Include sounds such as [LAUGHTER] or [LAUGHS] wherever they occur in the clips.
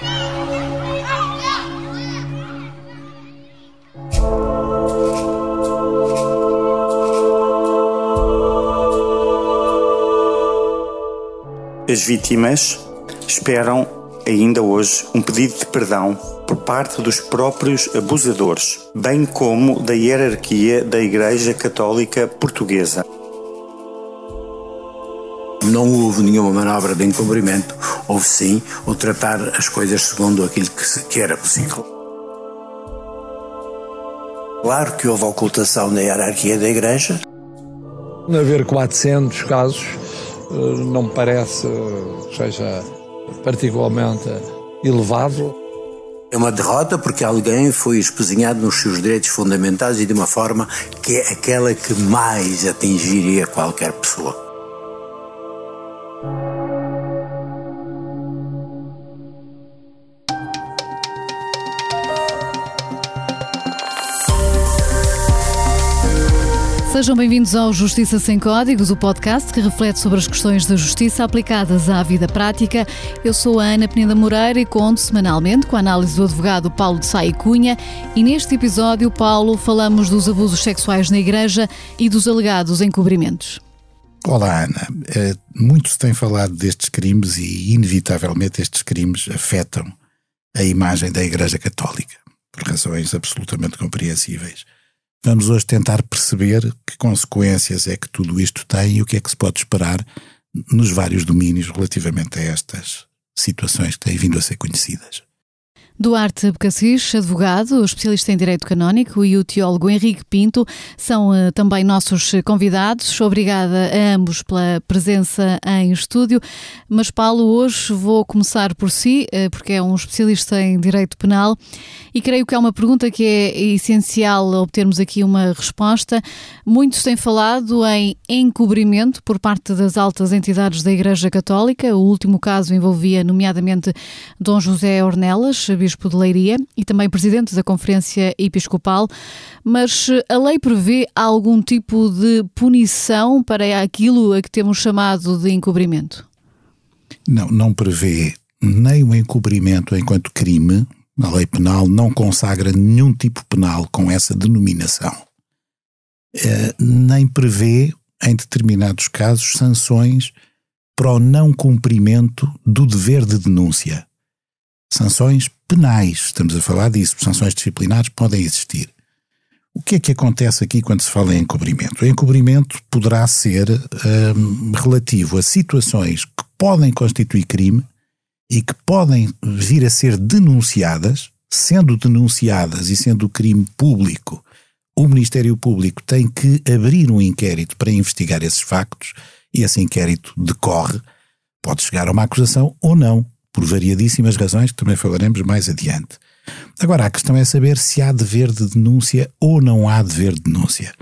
As vítimas esperam ainda hoje um pedido de perdão por parte dos próprios abusadores, bem como da hierarquia da Igreja Católica Portuguesa. Não houve nenhuma manobra de encobrimento, houve sim o tratar as coisas segundo aquilo que, que era possível. Claro que houve ocultação da hierarquia da Igreja. Haver 400 casos eh, não me parece que seja particularmente elevado. É uma derrota porque alguém foi espezinhado nos seus direitos fundamentais e de uma forma que é aquela que mais atingiria qualquer pessoa. Sejam bem-vindos ao Justiça Sem Códigos, o podcast que reflete sobre as questões da justiça aplicadas à vida prática. Eu sou a Ana Peneda Moreira e conto semanalmente com a análise do advogado Paulo de Sá e Cunha. E neste episódio, Paulo, falamos dos abusos sexuais na Igreja e dos alegados encobrimentos. Olá, Ana. Eh, muito se tem falado destes crimes e, inevitavelmente, estes crimes afetam a imagem da Igreja Católica, por razões absolutamente compreensíveis. Vamos hoje tentar perceber que consequências é que tudo isto tem e o que é que se pode esperar nos vários domínios relativamente a estas situações que têm vindo a ser conhecidas. Duarte Becassis, advogado, especialista em Direito Canónico, e o teólogo Henrique Pinto são uh, também nossos convidados. Obrigada a ambos pela presença em estúdio. Mas, Paulo, hoje vou começar por si, uh, porque é um especialista em Direito Penal, e creio que é uma pergunta que é essencial obtermos aqui uma resposta. Muitos têm falado em encobrimento por parte das altas entidades da Igreja Católica. O último caso envolvia, nomeadamente, Dom José Ornelas, Bispo de Leiria e também presidente da Conferência Episcopal, mas a lei prevê algum tipo de punição para aquilo a que temos chamado de encobrimento? Não, não prevê nem o encobrimento enquanto crime. A lei penal não consagra nenhum tipo penal com essa denominação. É, nem prevê, em determinados casos, sanções para o não cumprimento do dever de denúncia. Sanções penais, estamos a falar disso, sanções disciplinares podem existir. O que é que acontece aqui quando se fala em encobrimento? O encobrimento poderá ser hum, relativo a situações que podem constituir crime e que podem vir a ser denunciadas, sendo denunciadas e sendo crime público, o Ministério Público tem que abrir um inquérito para investigar esses factos e esse inquérito decorre, pode chegar a uma acusação ou não por variadíssimas razões que também falaremos mais adiante. Agora, a questão é saber se há dever de denúncia ou não há dever de denúncia.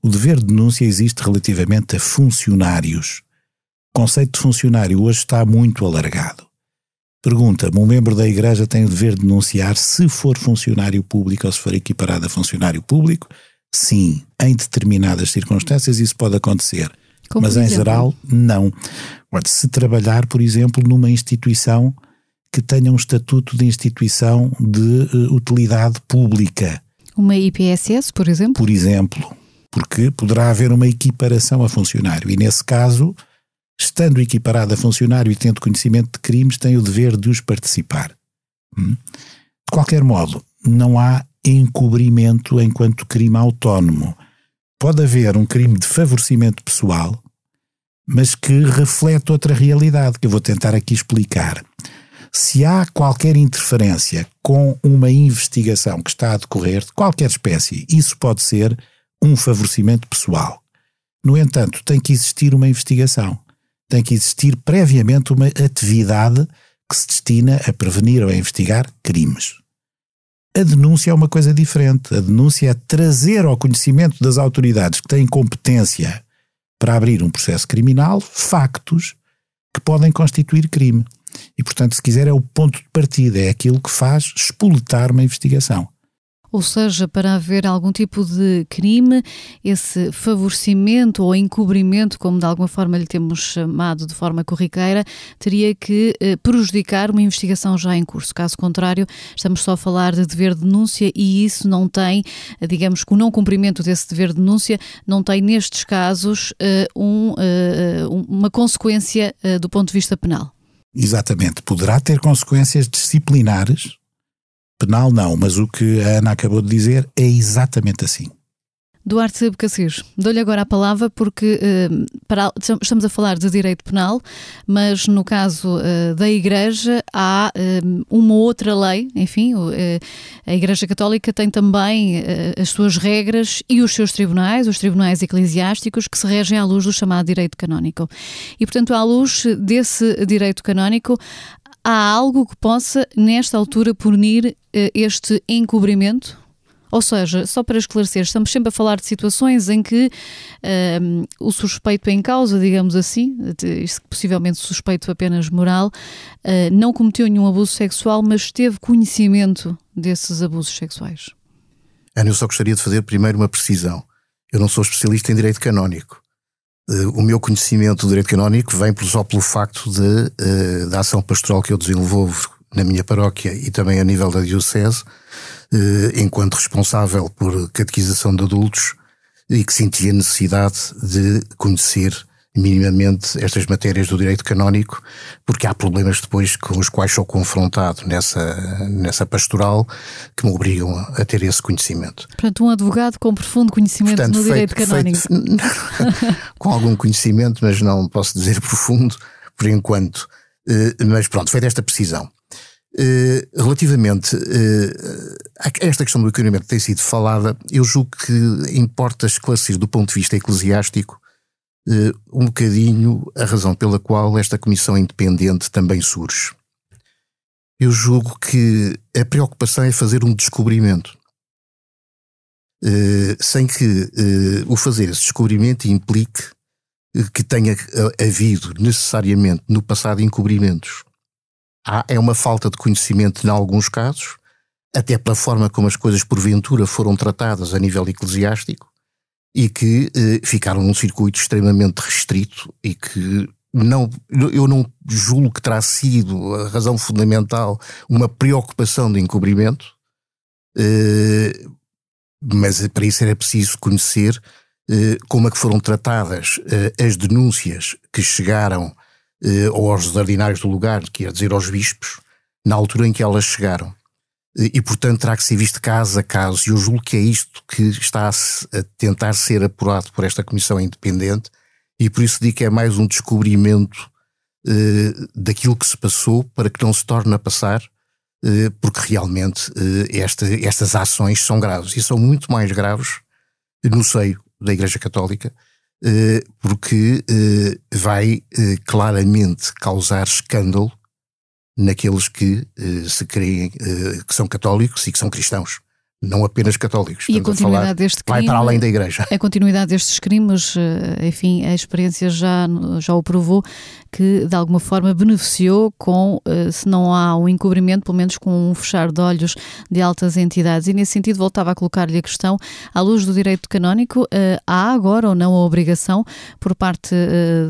O dever de denúncia existe relativamente a funcionários. O conceito de funcionário hoje está muito alargado. Pergunta-me: um membro da Igreja tem o dever de denunciar se for funcionário público ou se for equiparado a funcionário público? Sim, em determinadas circunstâncias isso pode acontecer. Como mas em geral, não. Se trabalhar, por exemplo, numa instituição que tenha um estatuto de instituição de uh, utilidade pública. Uma IPSS, por exemplo? Por exemplo, porque poderá haver uma equiparação a funcionário e, nesse caso, estando equiparado a funcionário e tendo conhecimento de crimes, tem o dever de os participar. Hum? De qualquer modo, não há encobrimento enquanto crime autónomo. Pode haver um crime de favorecimento pessoal, mas que reflete outra realidade que eu vou tentar aqui explicar. Se há qualquer interferência com uma investigação que está a decorrer, de qualquer espécie, isso pode ser um favorecimento pessoal. No entanto, tem que existir uma investigação. Tem que existir previamente uma atividade que se destina a prevenir ou a investigar crimes. A denúncia é uma coisa diferente. A denúncia é trazer ao conhecimento das autoridades que têm competência para abrir um processo criminal factos que podem constituir crime. E, portanto, se quiser, é o ponto de partida, é aquilo que faz espoletar uma investigação. Ou seja, para haver algum tipo de crime, esse favorecimento ou encobrimento, como de alguma forma lhe temos chamado de forma corriqueira, teria que eh, prejudicar uma investigação já em curso. Caso contrário, estamos só a falar de dever de denúncia e isso não tem, eh, digamos que o não cumprimento desse dever de denúncia não tem, nestes casos, eh, um, uma consequência do ponto de vista penal. Exatamente. Poderá ter consequências disciplinares Penal não, mas o que a Ana acabou de dizer é exatamente assim. Duarte Becassis, dou-lhe agora a palavra porque uh, para, estamos a falar de direito penal, mas no caso uh, da Igreja há uh, uma outra lei, enfim, a Igreja Católica tem também as suas regras e os seus tribunais, os tribunais eclesiásticos, que se regem à luz do chamado direito canónico. E, portanto, à luz desse direito canónico, há algo que possa, nesta altura, punir este encobrimento? Ou seja, só para esclarecer, estamos sempre a falar de situações em que um, o suspeito em causa, digamos assim, possivelmente suspeito apenas moral, uh, não cometeu nenhum abuso sexual, mas teve conhecimento desses abusos sexuais. Ana, eu só gostaria de fazer primeiro uma precisão. Eu não sou especialista em direito canónico. Uh, o meu conhecimento do direito canónico vem só pelo facto de, uh, da ação pastoral que eu desenvolvo na minha paróquia e também a nível da Diocese, eh, enquanto responsável por catequização de adultos e que sentia necessidade de conhecer minimamente estas matérias do direito canónico, porque há problemas depois com os quais sou confrontado nessa, nessa pastoral que me obrigam a ter esse conhecimento. Portanto, um advogado com profundo conhecimento Portanto, no feito, direito canónico. Feito, [LAUGHS] com algum conhecimento, mas não posso dizer [LAUGHS] profundo, por enquanto. Eh, mas pronto, feita esta precisão. Eh, relativamente uh, a esta questão do equilíbrio que tem sido falada, eu julgo que importa esclarecer do ponto de vista eclesiástico uh, um bocadinho a razão pela qual esta comissão independente também surge. Eu julgo que a preocupação é fazer um descobrimento. sem que o fazer esse descobrimento implique que tenha havido necessariamente no passado encobrimentos há, é uma falta de conhecimento em alguns casos, até pela forma como as coisas porventura foram tratadas a nível eclesiástico e que eh, ficaram num circuito extremamente restrito e que não, eu não julgo que terá sido a razão fundamental uma preocupação de encobrimento, eh, mas para isso era preciso conhecer eh, como é que foram tratadas eh, as denúncias que chegaram ou aos ordinários do lugar, quer dizer aos bispos, na altura em que elas chegaram. E, portanto, terá que ser visto caso a caso, e eu julgo que é isto que está a, tentar ser apurado por esta comissão independente, e por isso digo que é mais um descobrimento eh, daquilo que se passou para que não se torne a passar, eh, porque realmente eh, esta, estas ações são graves, e são muito mais graves no seio da Igreja Católica, eh, porque eh, vai eh, claramente causar escândalo naqueles que se creem que são católicos e que são cristãos não apenas católicos. E a continuidade a falar, deste crime, vai para além da Igreja. A continuidade destes crimes, eh, enfim, a experiência já, já o provou que de alguma forma beneficiou com, eh, se não há um encobrimento, pelo menos com um fechar de olhos de altas entidades. E nesse sentido voltava a colocar-lhe a questão, à luz do direito canónico, eh, há agora ou não a obrigação por parte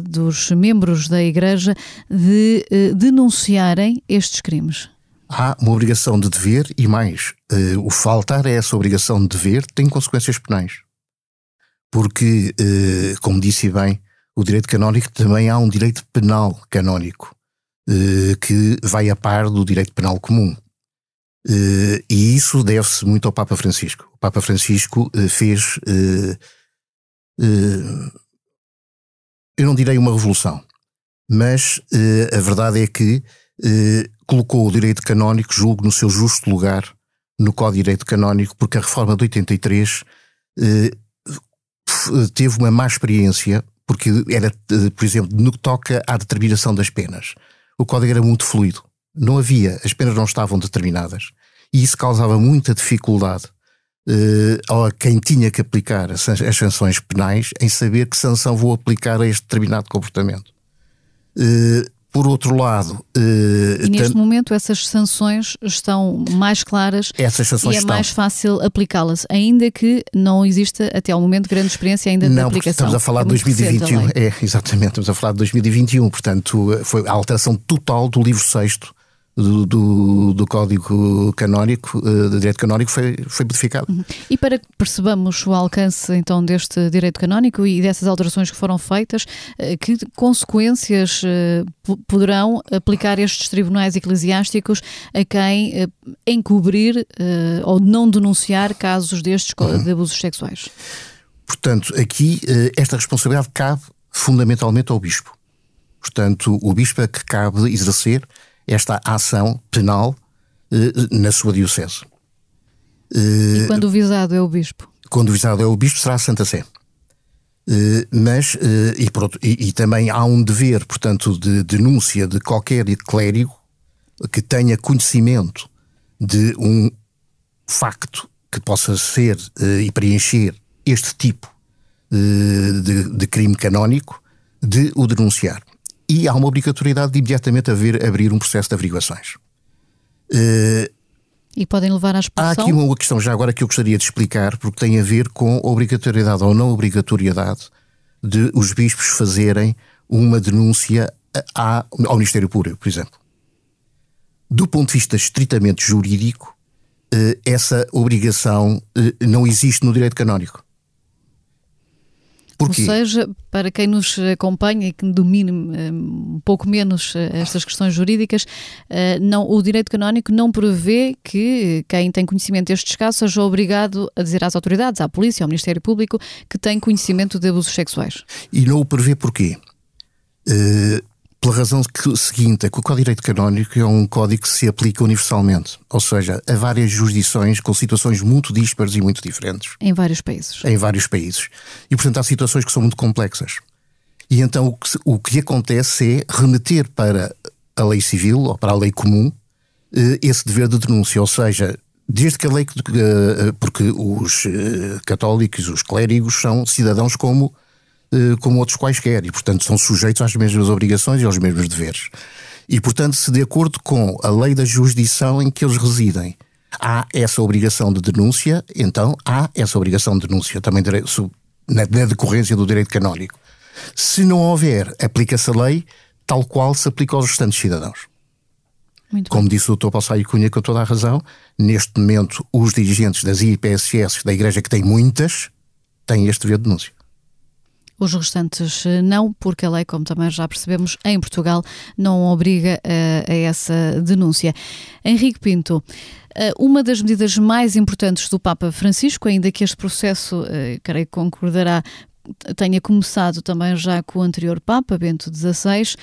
dos membros da Igreja de denunciarem estes crimes? Há uma obrigação de dever e mais, uh, o faltar a essa obrigação de dever tem consequências penais. Porque, uh, como disse bem, o direito canónico também há um direito penal canónico uh, que vai a par do direito penal comum. e isso deve-se muito ao Papa Francisco. O Papa Francisco fez, eu não direi uma revolução, mas a verdade é que colocou o direito canónico, julgo, no seu justo lugar no Código de Direito Canónico, porque a reforma de 83 eh, teve uma má experiência, porque era, eh, por exemplo, no que toca à determinação das penas. O Código era muito fluido. Não havia, as penas não estavam determinadas. E isso causava muita dificuldade eh, a quem tinha que aplicar as, sanções penais em saber que sanção vou aplicar a este determinado comportamento. Eh, Por outro lado. Uh, e neste momento essas sanções estão mais claras essas sanções e é estão. mais fácil aplicá-las, ainda que não exista até ao momento grande experiência ainda não, de aplicação. Estamos a falar é de 2021. É, [LAUGHS] exatamente, estamos a falar de 2021. Portanto, foi a alteração total do livro sexto do, do, do Código Canónico, uh, de Direito Canónico, foi, foi modificado. Uhum. E para que percebamos o alcance então deste Direito Canónico e dessas alterações que foram feitas, uh, que consequências uh, poderão aplicar estes tribunais eclesiásticos a quem encobrir ou não denunciar casos destes uhum. de abusos sexuais? Portanto, aqui esta responsabilidade cabe fundamentalmente ao Bispo. Portanto, o Bispo é que cabe exercer esta ação penal eh, na sua diocese. E eh, quando o visado é o bispo? Quando o visado é o bispo, será a Santa Sé. Mas, e, pronto, e, e, também há um dever, portanto, de denúncia de qualquer clérigo que tenha conhecimento de um facto que possa ser e preencher este tipo de, de, crime canónico, de o denunciar e há uma obrigatoriedade de imediatamente haver, abrir um processo de averiguações. Uh, e podem levar à expulsão? Há aqui uma questão já agora que eu gostaria de explicar, porque tem a ver com a obrigatoriedade ou não obrigatoriedade de os bispos fazerem uma denúncia à, ao Ministério Público, por exemplo. Do ponto de vista estritamente jurídico, uh, essa obrigação uh, não existe no direito canónico. Porquê? Ou seja, para quem nos acompanha e que domine eh, um pouco menos eh, estas questões jurídicas, eh, não, o direito canónico não prevê que quem tem conhecimento destes casos seja obrigado a dizer às autoridades, à polícia, ao Ministério Público, que tem conhecimento de abusos sexuais. E não o prevê porquê? Uh, pela razão que, seguinte, é que o Código de Direito Canónico é um código que se aplica universalmente, ou seja, a várias jurisdições com situações muito dispares e muito diferentes. Em vários países. Em vários países. E, portanto, há situações que são muito complexas. E então o que, o que acontece é remeter para a lei civil ou para a lei comum eh, esse dever de denúncia, ou seja, desde que a lei. Eh, porque os eh, católicos, os clérigos, são cidadãos como eh, como outros quaisquer e, portanto, são sujeitos às mesmas obrigações e aos mesmos deveres. E, portanto, se de acordo com a lei da jurisdição em que eles residem há essa obrigação de denúncia, então há essa obrigação de denúncia também na decorrência do direito canónico. Se não houver, aplica-se a lei tal qual se aplica aos restantes cidadãos. Muito Como bem. disse o Dr. Paulo Cunha, com toda a razão, neste momento os dirigentes das IPSS da Igreja, que tem muitas, têm este dever de denúncia. Os restantes eh, não, porque a lei, como também já percebemos, em Portugal não obriga a, eh, a essa denúncia. Henrique Pinto. Eh, uma das medidas mais importantes do Papa Francisco, ainda que este processo, creio que concordará, tenha começado também já com o anterior Papa, Bento XVI,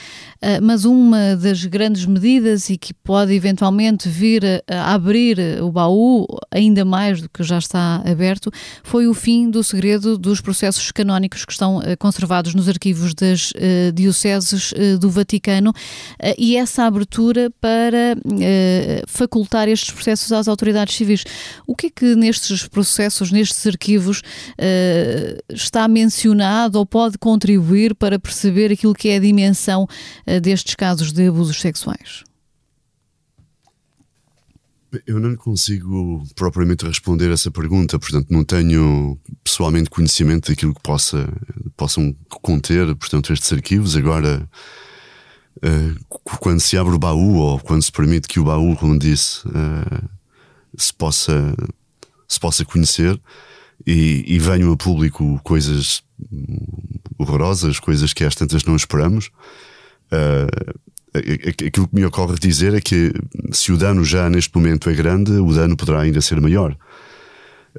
eh, mas uma das grandes medidas e que pode eventualmente vir a abrir o baú ainda mais do que já está aberto foi o fim do segredo dos processos canónicos que estão eh, conservados nos arquivos das eh, dioceses do Vaticano e essa abertura para facultar estes processos às autoridades civis. O que é que nestes processos, nestes arquivos, está mencionado mencionado ou pode contribuir para perceber aquilo que é a dimensão eh, destes casos de abusos sexuais? Eu não consigo propriamente responder essa pergunta, portanto não tenho pessoalmente conhecimento daquilo que possa, possam conter, portanto, estes arquivos. Agora, uh, quando se abre o baú, ou quando se permite que o baú, como disse, uh, se, possa, se possa conhecer, e, e venham a público coisas horrorosas, coisas que às tantas não esperamos. Uh, aquilo que me ocorre dizer é que se o dano já neste momento é grande, o dano poderá ainda ser maior.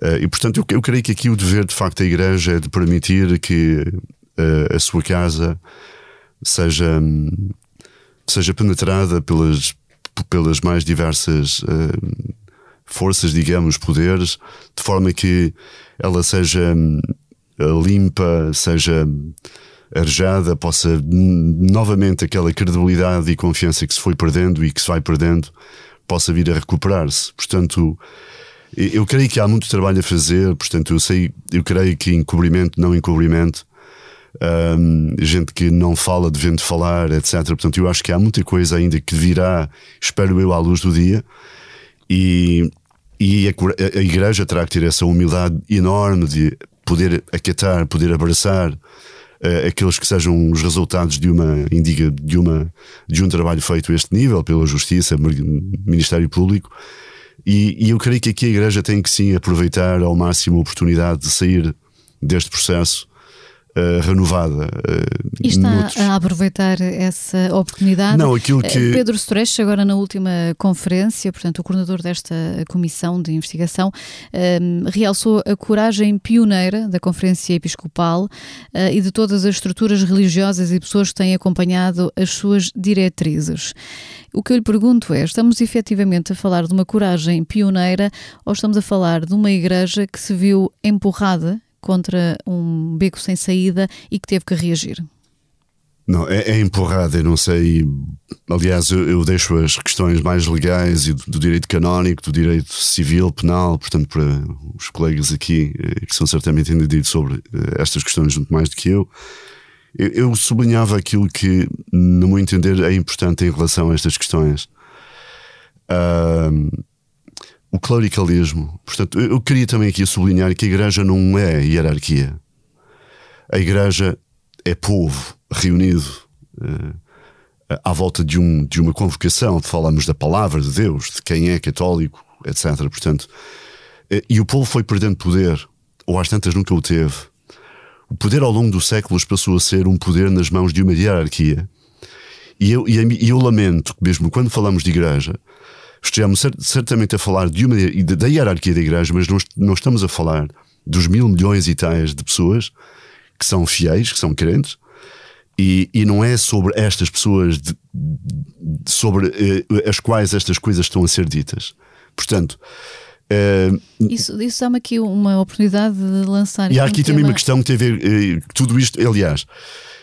Uh, e portanto, eu, eu, creio que aqui o dever de facto da Igreja é de permitir que uh, a sua casa seja, seja penetrada pelas, pelas mais diversas uh, forças, digamos, poderes, de forma que ela seja hum, limpa, seja arejada, possa novamente aquela credibilidade e confiança que se foi perdendo e que se vai perdendo, possa vir a recuperar-se. Portanto, eu creio que há muito trabalho a fazer, portanto, eu sei, eu creio que encobrimento, não encobrimento, um, gente que não fala devendo falar, etc. Portanto, eu acho que há muita coisa ainda que virá, espero eu, à luz do dia. E, e a, a Igreja terá que ter essa humildade enorme de poder acatar, poder abraçar uh, aqueles que sejam os resultados de uma indiga de uma de um trabalho feito a este nível pela Justiça, Ministério Público. E, e eu creio que aqui a Igreja tem que sim aproveitar ao máximo a oportunidade de sair deste processo uh, renovada. Uh, e está noutros... a aproveitar essa oportunidade? Não, aquilo que. Uh, Pedro Stresch, agora na última conferência, portanto, o coordenador desta comissão de investigação, ehm, realçou a coragem pioneira da Conferência Episcopal e de todas as estruturas religiosas e pessoas que têm acompanhado as suas diretrizes. O que eu lhe pergunto é: estamos efetivamente a falar de uma coragem pioneira ou estamos a falar de uma igreja que se viu empurrada contra um beco sem saída e que teve que reagir? Não, é, é empurrada, eu não sei. Aliás, eu, eu, deixo as questões mais legais e do, do, direito canónico, do direito civil, penal, portanto, para os colegas aqui eh, que são certamente entendidos sobre eh, estas questões muito mais do que eu. Eu, eu sublinhava aquilo que, no meu entender, é importante em relação a estas questões. Uh, o clericalismo. Portanto, eu queria também aqui sublinhar que a igreja não é hierarquia. A igreja é povo reunido uh, à volta de, um, de uma convocação. Falamos da palavra de Deus, de quem é católico, etc. Portanto, uh, e o povo foi perdendo poder, ou às tantas nunca o teve. O poder ao longo dos séculos passou a ser um poder nas mãos de uma hierarquia. E eu, e eu lamento que, mesmo quando falamos de igreja, estejamos certamente a falar de uma, da hierarquia da igreja, mas não, não estamos a falar dos mil milhões e tais de pessoas que são fiéis, que são crentes, e, e não é sobre estas pessoas de, sobre eh, as quais estas coisas estão a ser ditas. Portanto, Uh, isso, isso dá-me aqui uma oportunidade de lançar. E há aqui um também tema... uma questão que tem a ver. Uh, tudo isto, aliás,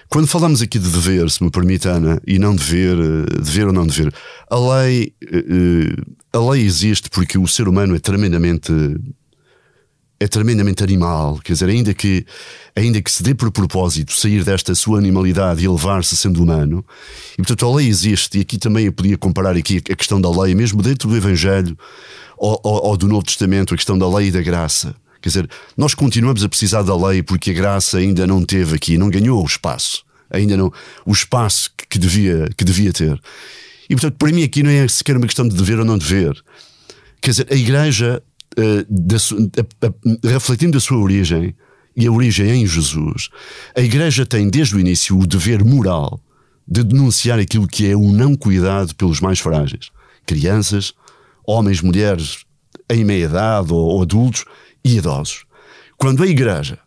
quando falamos aqui de dever, se me permite, Ana, e não dever, eh, dever ou não dever, a lei, eh, a lei existe porque o ser humano é tremendamente é tremendamente animal, quer dizer, ainda que, ainda que se dê por propósito sair desta sua animalidade e elevar-se sendo humano, e portanto a lei existe, e aqui também eu podia comparar aqui a questão da lei, mesmo dentro do Evangelho ou, ou, ou do Novo Testamento, a questão da lei e da graça. Quer dizer, nós continuamos a precisar da lei porque a graça ainda não teve aqui, não ganhou o espaço, ainda não o espaço que devia, que devia ter. E portanto, para mim aqui não é sequer uma questão de dever ou não dever. Quer dizer, a Igreja, da, a, a, refletindo a sua origem e a origem em Jesus, a Igreja tem desde o início o dever moral de denunciar aquilo que é o não cuidado pelos mais frágeis, crianças, homens, mulheres em meia idade ou, ou adultos e idosos. Quando a Igreja,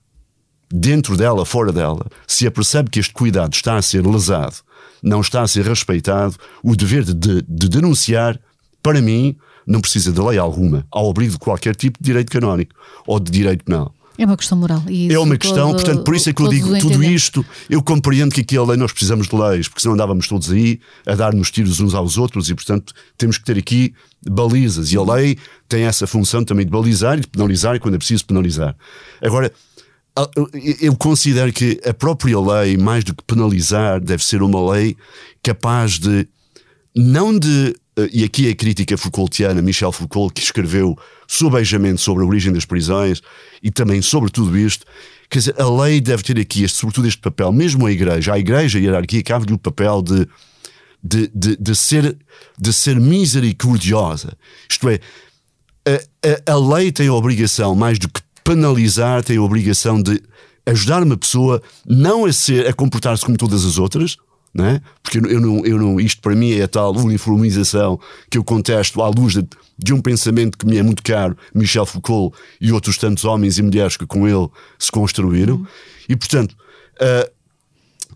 dentro dela, fora dela, se apercebe que este cuidado está a ser lesado, não está a ser respeitado, o dever de, de, de denunciar, para mim, não precisa de lei alguma, ao abrigo de qualquer tipo de direito canónico ou de direito penal. É uma questão moral. é uma questão, todo, portanto, por isso é que eu digo tudo isto. Eu compreendo que aqui a lei nós precisamos de leis, porque senão andávamos todos aí a dar-nos tiros uns aos outros e, portanto, temos que ter aqui balizas. E a lei tem essa função também de balizar e de penalizar quando é preciso penalizar. Agora, eu considero que a própria lei, mais do que penalizar, deve ser uma lei capaz de, não de e aqui a crítica Foucaultiana, Michel Foucault, que escreveu subejamente sobre a origem das prisões e também sobre tudo isto, quer dizer, a lei deve ter aqui, este, sobretudo este papel, mesmo a igreja, a igreja e a hierarquia cabe-lhe o papel de, de, de, de, ser, de ser misericordiosa. Isto é, a, a, a lei tem a obrigação, mais do que penalizar, tem a obrigação de ajudar uma pessoa não a ser, a comportar-se como todas as outras, não é? Porque eu não, eu não, isto para mim é a tal uniformização que eu contesto à luz de, de, um pensamento que me é muito caro, Michel Foucault e outros tantos homens e mulheres que com ele se construíram. Uhum. E portanto, uh,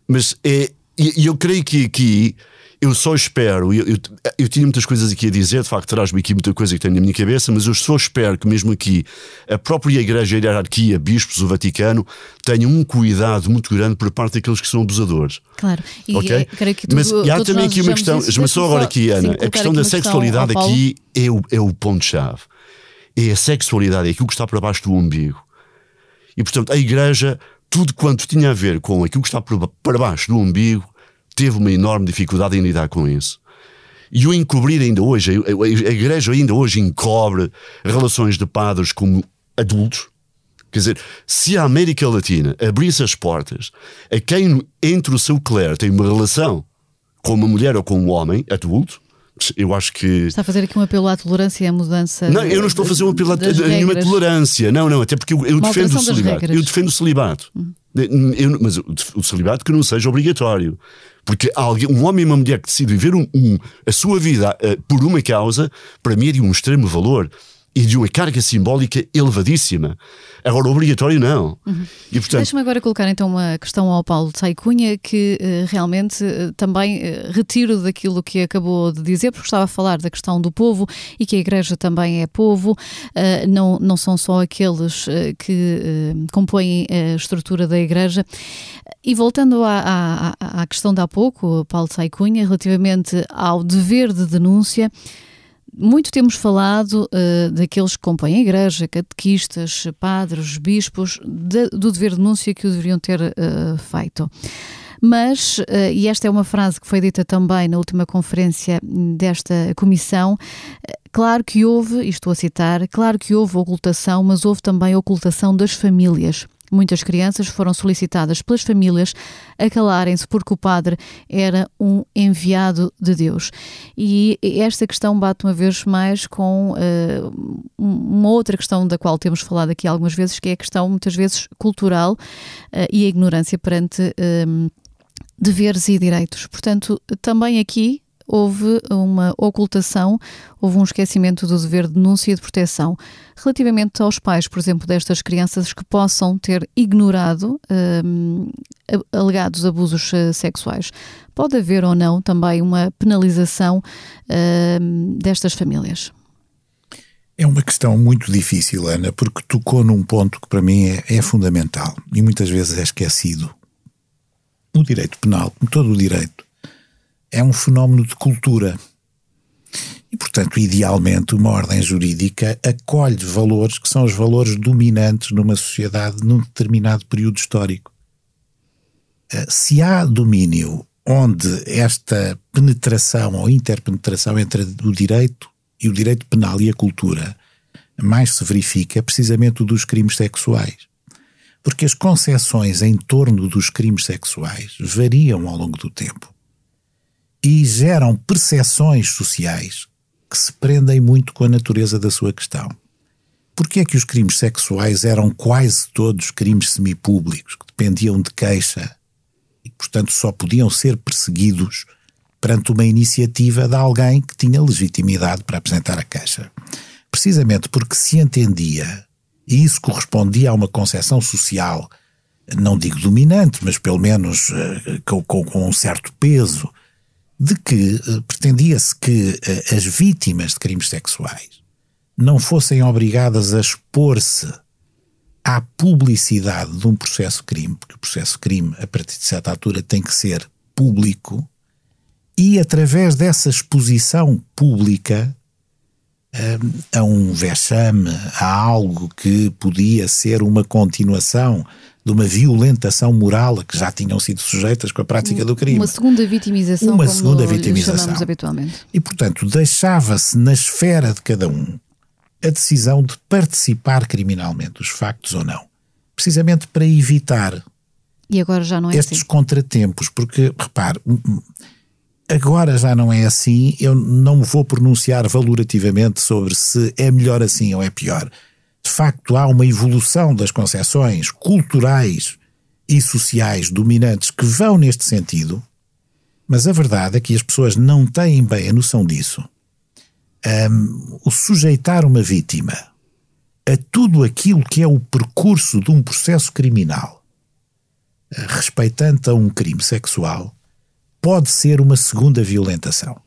mas é, e eu creio que aqui eu só espero, eu, eu, eu, tinha muitas coisas aqui a dizer, de facto traz-me aqui muita coisa que tenho na minha cabeça, mas eu só espero que mesmo aqui a própria Igreja, a hierarquia, bispos, o Vaticano, tenham um cuidado muito grande por parte daqueles que são abusadores. Claro, e okay? é, creio que mas há também aqui uma questão, mas só agora aqui, Ana, a questão da sexualidade aqui é o, é o ponto-chave. É a sexualidade, é aquilo que está para baixo do umbigo. E portanto, a Igreja tudo quanto tinha a ver com aquilo que está para baixo do umbigo, teve uma enorme dificuldade em lidar com isso. E o encobrir ainda hoje, a igreja ainda hoje encobre relações de padres como adultos. Quer dizer, se a América Latina abrisse as portas a quem entre o seu clero tem uma relação com uma mulher ou com um homem adulto, eu acho que. Está a fazer aqui um apelo à tolerância e à mudança. Não, eu não estou a fazer um apelo a nenhuma tolerância. Não, não, até porque eu, eu defendo o celibato. Eu defendo o celibato. Hum. Eu, mas o celibato que não seja obrigatório. Porque alguém, um homem e uma mulher que decidem viver um, um, a sua vida uh, por uma causa, para mim é de um extremo valor e de uma carga simbólica elevadíssima. Agora, obrigatório não. Uhum. E, portanto... Deixa-me agora colocar então uma questão ao Paulo de Saicunha que uh, realmente uh, também uh, retiro daquilo que acabou de dizer, porque estava a falar da questão do povo e que a Igreja também é povo, não, não são só aqueles que compõem a estrutura da Igreja. E voltando à, à, à questão de há pouco, Paulo Saicunha, relativamente ao dever de denúncia, muito temos falado uh, daqueles que compõem a igreja, catequistas, padres, bispos, de, do dever de denúncia que o deveriam ter uh, feito. Mas, uh, e esta é uma frase que foi dita também na última conferência desta comissão, claro que houve, e estou a citar, claro que houve ocultação, mas houve também ocultação das famílias. Muitas crianças foram solicitadas pelas famílias a calarem-se porque o padre era um enviado de Deus. E esta questão bate uma vez mais com uh, uma outra questão da qual temos falado aqui algumas vezes, que é a questão muitas vezes cultural uh, e a ignorância perante uh, deveres e direitos. Portanto, também aqui houve uma ocultação, houve um esquecimento do dever de denúncia e de proteção. Relativamente aos pais, por exemplo, destas crianças que possam ter ignorado um, alegados abusos uh, sexuais, pode haver ou não também uma penalização um, destas famílias? É uma questão muito difícil, Ana, porque tocou num ponto que para mim é, é fundamental e muitas vezes é esquecido. O direito penal, como todo o direito, é um fenómeno de cultura. E, portanto, idealmente, uma ordem jurídica acolhe valores que são os valores dominantes numa sociedade num determinado período histórico. Eh, se há domínio onde esta penetração ou interpenetração entre o direito e o direito penal e a cultura mais se verifica, precisamente o dos crimes sexuais. Porque as concepções em torno dos crimes sexuais variam ao longo do tempo e geram percepções sociais que se prendem muito com a natureza da sua questão. Porquê é que os crimes sexuais eram quase todos crimes semipúblicos, que dependiam de queixa e, portanto, só podiam ser perseguidos perante uma iniciativa de alguém que tinha legitimidade para apresentar a queixa? Precisamente porque se entendia, e isso correspondia a uma concepção social, não digo dominante, mas pelo menos uh, com, com, com um certo peso, de que uh, pretendia-se que uh, as vítimas de crimes sexuais não fossem obrigadas a expor-se à publicidade de um processo crime, porque o processo crime, a partir de certa altura, tem que ser público, e através dessa exposição pública uh, a um vexame, a algo que podia ser uma continuação de uma violentação moral a que já tinham sido sujeitas com a prática do crime. Uma segunda vitimização, uma segunda vitimização. habitualmente. E, portanto, deixava-se na esfera de cada um a decisão de participar criminalmente dos factos ou não. Precisamente para evitar e agora já não é estes assim. contratempos, porque, repare, agora já não é assim, eu não me vou pronunciar valorativamente sobre se é melhor assim ou é pior de facto há uma evolução das concepções culturais e sociais dominantes que vão neste sentido, mas a verdade é que as pessoas não têm bem a noção disso. Um, o sujeitar uma vítima a tudo aquilo que é o percurso de um processo criminal eh, respeitante a um crime sexual pode ser uma segunda violentação.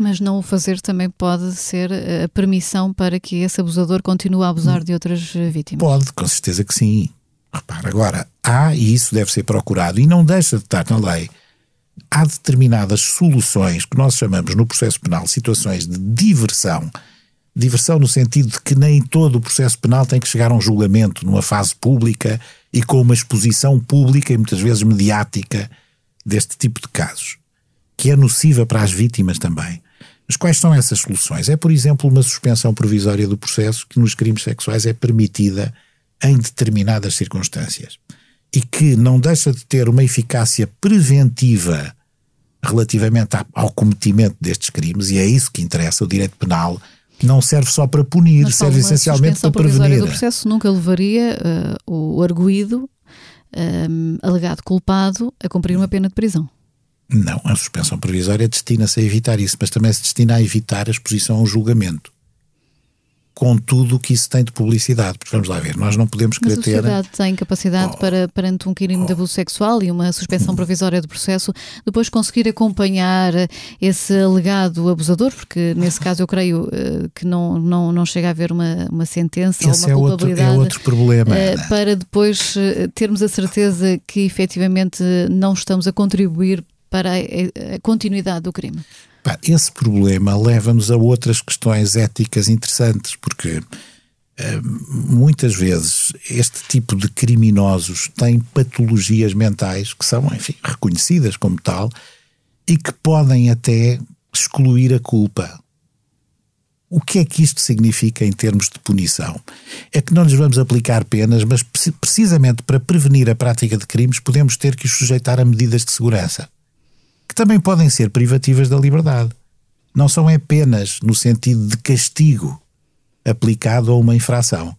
Mas não o fazer também pode ser eh, a permissão para que esse abusador continue a abusar de outras eh, vítimas? Pode, com certeza que sim. Repara, agora, há, e isso deve ser procurado, e não deixa de estar na lei, há determinadas soluções que nós chamamos no processo penal situações de diversão Diversão no sentido de que nem todo o processo penal tem que chegar a um julgamento numa fase pública e com uma exposição pública e muitas vezes mediática deste tipo de casos, que é nociva para as vítimas também. Mas quais são essas soluções? É, por exemplo, uma suspensão provisória do processo que nos crimes sexuais é permitida em determinadas circunstâncias e que não deixa de ter uma eficácia preventiva relativamente ao cometimento destes crimes, e é isso que interessa o direito penal, não serve só para punir, Mas, serve essencialmente para prevenir. O processo nunca levaria uh, o arguído, um, alegado culpado, a cumprir uma pena de prisão. Não, a suspensão provisória destina-se a evitar isso, mas também se destina a evitar a exposição ao julgamento com tudo o que isso tem de publicidade. Porque vamos lá ver, nós não podemos querer ter. A sociedade tem capacidade oh, para, perante um crime oh, de abuso sexual e uma suspensão provisória do processo, depois conseguir acompanhar esse alegado abusador, porque nesse caso eu creio uh, que não, não, não chega a haver uma, uma sentença ou uma culpabilidade. É outro, é outro problema. Uh, para depois uh, termos a certeza que efetivamente não estamos a contribuir para a, a continuidade do crime. Esse problema leva-nos a outras questões éticas interessantes, porque eh, muitas vezes este tipo de criminosos têm patologias mentais que são, enfim, reconhecidas como tal e que podem até excluir a culpa. O que é que isto significa em termos de punição? É que não lhes vamos aplicar penas, mas precisamente para prevenir a prática de crimes podemos ter que os sujeitar a medidas de segurança que também podem ser privativas da liberdade. Não são apenas no sentido de castigo aplicado a uma infração.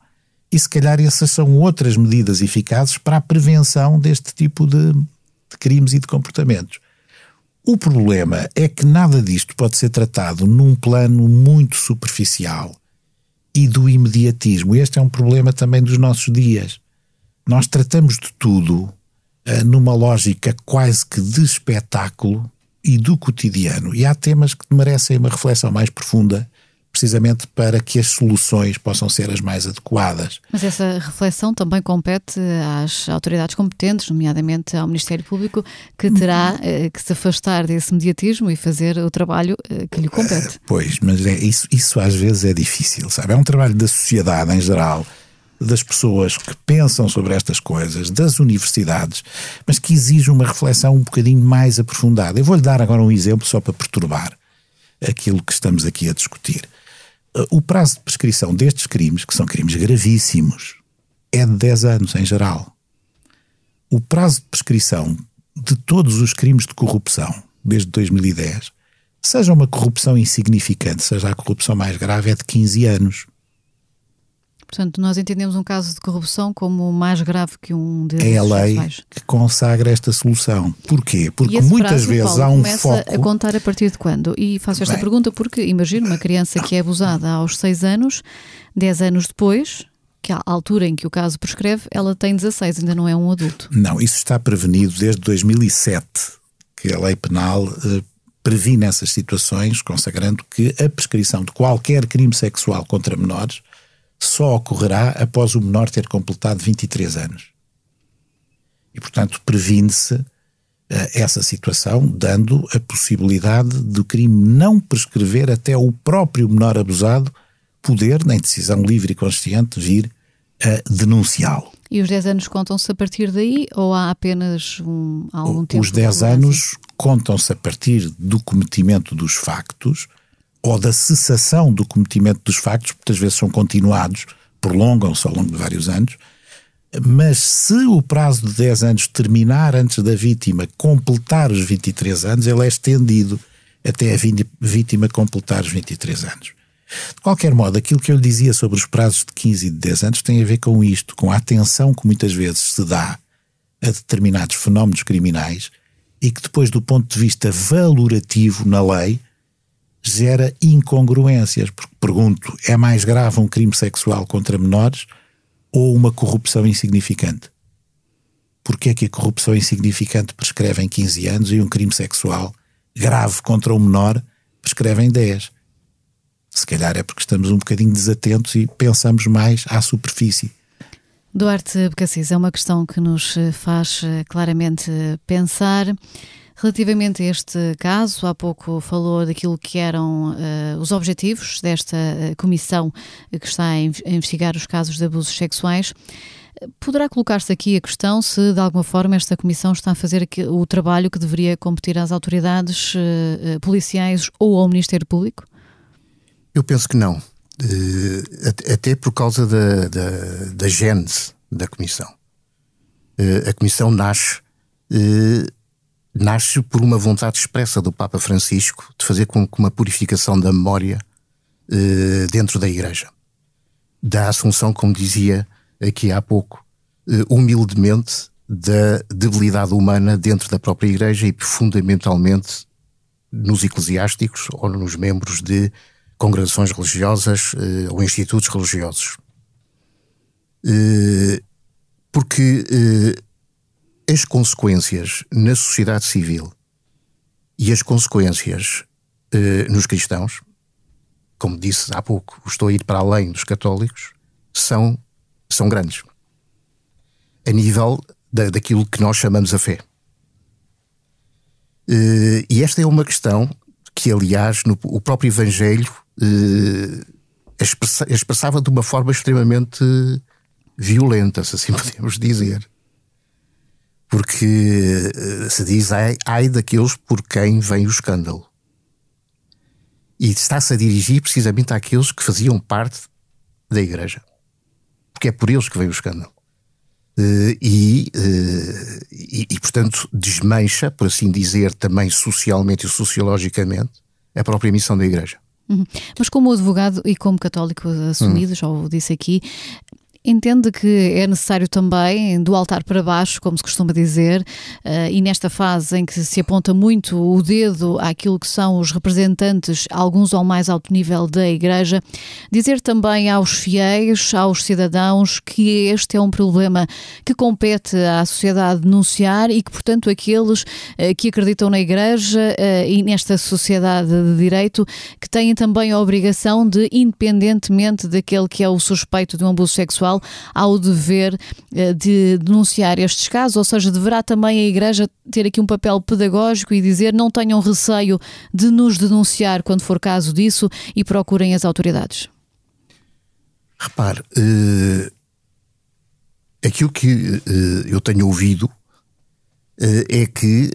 E se calhar essas são outras medidas eficazes para a prevenção deste tipo de, de crimes e de comportamentos. O problema é que nada disto pode ser tratado num plano muito superficial e do imediatismo. Este é um problema também dos nossos dias. Nós tratamos de tudo numa lógica quase que de espetáculo e do cotidiano. E há temas que merecem uma reflexão mais profunda, precisamente para que as soluções possam ser as mais adequadas. Mas essa reflexão também compete às autoridades competentes, nomeadamente ao Ministério Público, que terá eh, que se afastar desse mediatismo e fazer o trabalho eh, que lhe compete. Pois, mas é, isso, isso às vezes é difícil, sabe? É um trabalho da sociedade em geral das pessoas que pensam sobre estas coisas, das universidades, mas que exige uma reflexão um bocadinho mais aprofundada. Eu vou-lhe dar agora um exemplo só para perturbar aquilo que estamos aqui a discutir. Uh, o prazo de prescrição destes crimes, que são crimes gravíssimos, é de 10 anos em geral. O prazo de prescrição de todos os crimes de corrupção, desde 2010, seja uma corrupção insignificante, seja a corrupção mais grave, é de 15 anos. Portanto, nós entendemos um caso de corrupção como mais grave que um desses É a lei que consagra esta solução. Porquê? Porque muitas prazo, vezes Paulo, há um foco... a contar a partir de quando? E faço esta Bem, pergunta porque imagino uma criança que é abusada aos 6 anos, 10 anos depois, que à altura em que o caso prescreve, ela tem 16, ainda não é um adulto. Não, isso está prevenido desde 2007, que a lei penal eh, previne essas situações, consagrando que a prescrição de qualquer crime sexual contra menores só ocorrerá após o menor ter completado 23 anos. E, portanto, previne-se uh, essa situação, dando a possibilidade do crime não prescrever até o próprio menor abusado poder, em decisão livre e consciente, vir a denunciá-lo. E os 10 anos contam-se a partir daí ou há apenas um, algum tempo? Os 10 anos contam-se a partir do cometimento dos factos ou da cessação do cometimento dos factos, muitas vezes são continuados, prolongam-se ao longo de vários anos, mas se o prazo de 10 anos terminar antes da vítima completar os 23 anos, ele é estendido até a vítima completar os 23 anos. De qualquer modo, aquilo que eu lhe dizia sobre os prazos de 15 e de 10 anos tem a ver com isto, com a atenção que muitas vezes se dá a determinados fenómenos criminais e que depois, do ponto de vista valorativo na lei, gera incongruências. Porque pergunto: é mais grave um crime sexual contra menores ou uma corrupção insignificante? Porquê é que a corrupção insignificante prescreve em 15 anos e um crime sexual grave contra um menor prescreve em 10? Se calhar é porque estamos um bocadinho desatentos e pensamos mais à superfície. Duarte Becassis, é uma questão que nos faz eh, claramente pensar. Relativamente a este caso, há pouco falou daquilo que eram uh, os objetivos desta uh, comissão que está a, a investigar os casos de abusos sexuais. Poderá colocar-se aqui a questão se, de alguma forma, esta comissão está a fazer o trabalho que deveria competir às autoridades uh, policiais ou ao Ministério Público? Eu penso que não. Até por causa da, da, da gênese da comissão. A comissão nasce, nasce por uma vontade expressa do Papa Francisco de fazer com que uma purificação da memória dentro da Igreja. Da Assunção, como dizia aqui há pouco, eh, humildemente, da debilidade humana dentro da própria Igreja e fundamentalmente nos eclesiásticos ou nos membros de congregações religiosas eh, ou institutos religiosos. Eh, porque as consequências na sociedade civil e as consequências nos cristãos, como disse há pouco, estou a ir para além dos católicos, são são grandes. A nível da, daquilo que nós chamamos a fé. Uh, e esta é uma questão que, aliás, no, o próprio Evangelho uh, expressa, expressava de uma forma extremamente violenta, se assim [LAUGHS] podemos dizer. Porque uh, se diz ai, ai daqueles por quem vem o escândalo. E está-se a dirigir precisamente àqueles que faziam parte da Igreja porque é por eles que vem o escândalo. Uh, e, uh, e, e, portanto, desmancha, por assim dizer, também socialmente e sociologicamente, a própria missão da Igreja. Uhum. Mas como advogado e como católico assumido, uhum. já o disse aqui, Entende que é necessário também, do altar para baixo, como se costuma dizer, uh, e nesta fase em que se aponta muito o dedo àquilo que são os representantes, alguns ao mais alto nível da Igreja, dizer também aos fiéis, aos cidadãos, que este é um problema que compete à sociedade denunciar e que, portanto, aqueles uh, que acreditam na Igreja uh, e nesta sociedade de direito, que têm também a obrigação de, independentemente daquele que é o suspeito de um abuso sexual, há o dever eh, de denunciar estes casos, ou seja, deverá também a Igreja ter aqui um papel pedagógico e dizer não tenham receio de nos denunciar quando for caso disso e procurem as autoridades? Repare, uh, aquilo que uh, eu tenho ouvido é que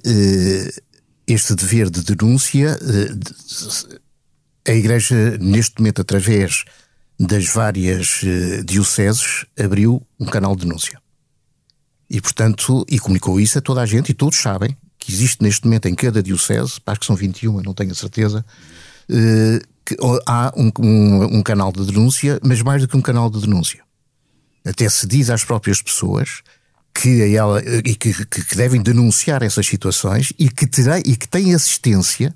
este dever de denúncia, a Igreja, neste momento, através das várias uh, dioceses, abriu um canal de denúncia. E, portanto, e comunicou isso a toda a gente, e todos sabem que existe neste momento em cada diocese, acho que são 21, não tenho a certeza, uh, que há um, um, um, canal de denúncia, mas mais do que um canal de denúncia. Até se diz às próprias pessoas que, ela, e que, que, que devem denunciar essas situações e que, terá, e que têm assistência.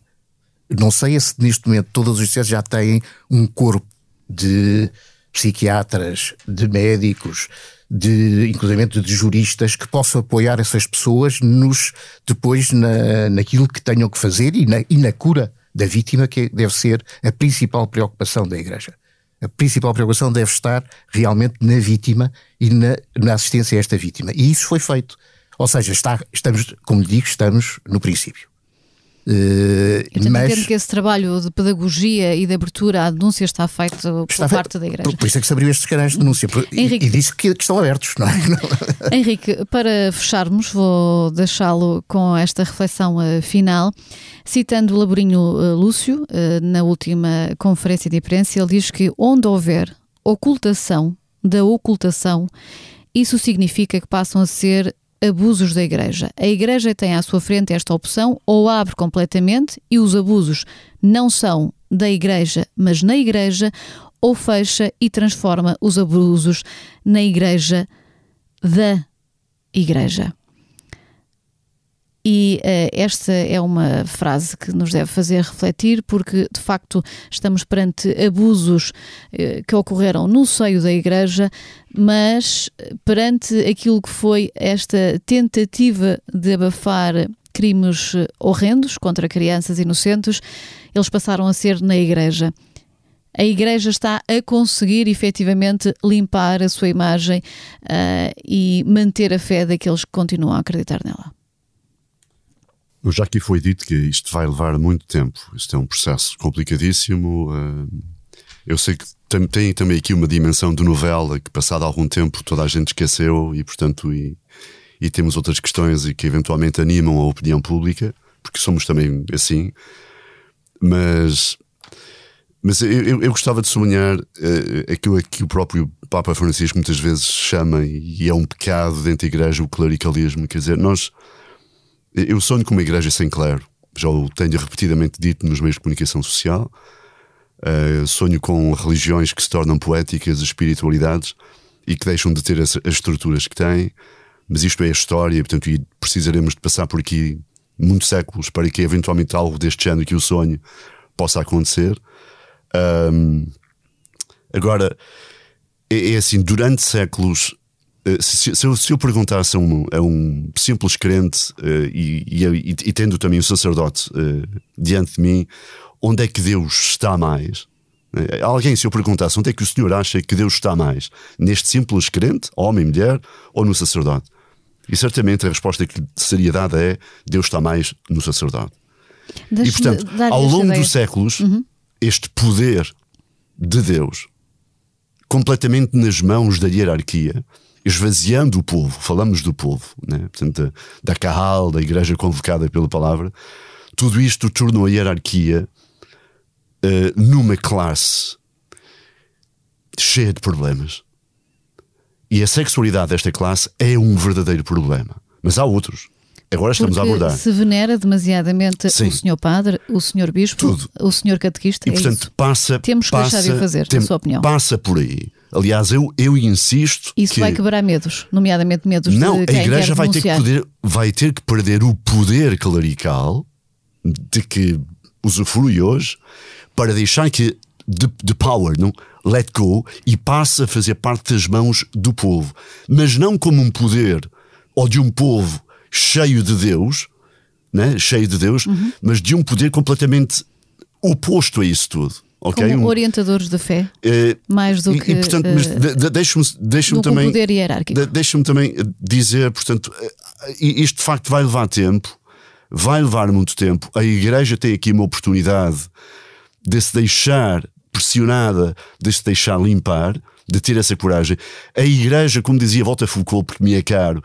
Não sei se neste momento todas as dioceses já têm um corpo de psiquiatras, de médicos, de inclusive de juristas que possam apoiar essas pessoas nos depois na, naquilo que tenham que fazer e na, e na cura da vítima, que deve ser a principal preocupação da Igreja. A principal preocupação deve estar realmente na vítima e na, na assistência a esta vítima. E isso foi feito. Ou seja, está, estamos, como lhe digo, estamos no princípio. Uh, mas... entendo que esse trabalho de pedagogia e de abertura à denúncia está feito por está parte da Igreja. Por, por, isso é que se abriu estes canais de denúncia Henrique, e, e disse que, que, estão abertos, não é? [LAUGHS] [LAUGHS] Henrique, para fecharmos, vou deixá-lo com esta reflexão uh, final. Citando o Laborinho uh, Lúcio, na última conferência de imprensa, ele diz que onde houver ocultação da ocultação, isso significa que passam a ser abusos da Igreja. A Igreja tem à sua frente esta opção, ou abre completamente e os abusos não são da Igreja, mas na Igreja, ou fecha e transforma os abusos na Igreja da Igreja. E uh, esta é uma frase que nos deve fazer refletir, porque de facto estamos perante abusos uh, que ocorreram no seio da Igreja, mas perante aquilo que foi esta tentativa de abafar crimes horrendos contra crianças inocentes, eles passaram a ser na Igreja. A Igreja está a conseguir efetivamente limpar a sua imagem uh, e manter a fé daqueles que continuam a acreditar nela. Já aqui foi dito que isto vai levar muito tempo. Isto é um processo complicadíssimo. Eu sei que tem, tem também aqui uma dimensão de novela que, passado algum tempo, toda a gente esqueceu e, portanto, e, e temos outras questões e que eventualmente animam a opinião pública, porque somos também assim. Mas, mas eu, eu gostava de sublinhar uh, aquilo que o próprio Papa Francisco muitas vezes chama, e é um pecado dentro da igreja, o clericalismo. Quer dizer, nós. Eu sonho com uma igreja sem clero, já o tenho repetidamente dito nos meios de comunicação social. Uh, sonho com religiões que se tornam poéticas, espiritualidades e que deixam de ter as, as estruturas que têm. Mas isto é a história, portanto, e precisaremos de passar por aqui muitos séculos para que eventualmente algo deste género que o sonho possa acontecer. Um, agora, é, é, assim, durante séculos, se, se, eu, se eu, perguntasse a um, a um simples crente uh, e, e, e, tendo também o um sacerdote uh, diante de mim, onde é que Deus está mais? Alguém, se eu perguntasse onde é que o Senhor acha que Deus está mais? Neste simples crente, homem, mulher, ou no sacerdote? E certamente a resposta que seria dada é: Deus está mais no sacerdote. E portanto, ao longo dos séculos, uhum. este poder de Deus, completamente nas mãos da hierarquia, esvaziando o povo, falamos do povo, né? portanto, da, da carral, da igreja convocada pela palavra, tudo isto tornou a hierarquia uh, numa classe cheia de problemas. E a sexualidade desta classe é um verdadeiro problema. Mas há outros. Agora estamos Porque a abordar. Se venera demasiadamente Sim. o senhor padre, o senhor bispo, Tudo. o senhor catequista. E é portanto isso. passa. Temos que passa, deixar de fazer, tem, sua opinião. Passa por aí. Aliás, eu, eu insisto. Isso que... vai quebrar medos, nomeadamente medos não, de a igreja vai ter, que poder, vai ter que perder o poder clerical de que usufrui hoje para deixar que de, de power, não? let go, e passa a fazer parte das mãos do povo. Mas não como um poder ou de um povo cheio de Deus, né? cheio de Deus, uhum. mas de um poder completamente oposto a isso tudo. Okay? Como orientadores da fé, é, mais do e, que. E, portanto, uh, mas de, deixa-me deixa também. poder hierárquico. De, deixa-me também dizer, portanto, isto de facto vai levar tempo, vai levar muito tempo. A Igreja tem aqui uma oportunidade de se deixar pressionada de se deixar limpar, de ter essa coragem. A Igreja, como dizia Volta Foucault, porque me é caro,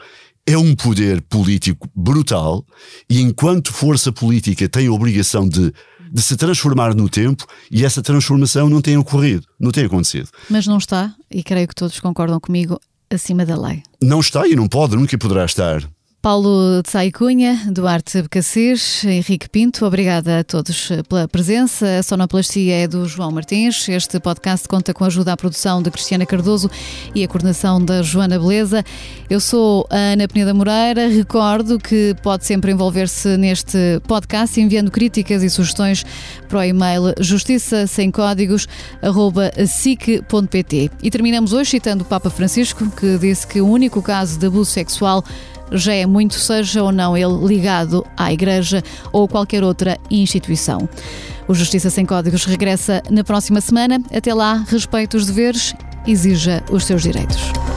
é um poder político brutal e, enquanto força política, tem a obrigação de, de se transformar no tempo e essa transformação não tem ocorrido, não tem acontecido. Mas não está, e creio que todos concordam comigo, acima da lei. Não está e não pode, nunca poderá estar. Paulo de Cunha, Duarte Becacis, Henrique Pinto, obrigada a todos pela presença. A sonoplastia é do João Martins. Este podcast conta com a ajuda à produção de Cristiana Cardoso e a coordenação da Joana Beleza. Eu sou a Ana Peneda Moreira. Recordo que pode sempre envolver-se neste podcast enviando críticas e sugestões para o e-mail justiça sem códigos. E terminamos hoje citando o Papa Francisco, que disse que o único caso de abuso sexual já é muito, seja ou não ele ligado à Igreja ou qualquer outra instituição. O Justiça Sem Códigos regressa na próxima semana. Até lá, respeite os deveres, exija os seus direitos.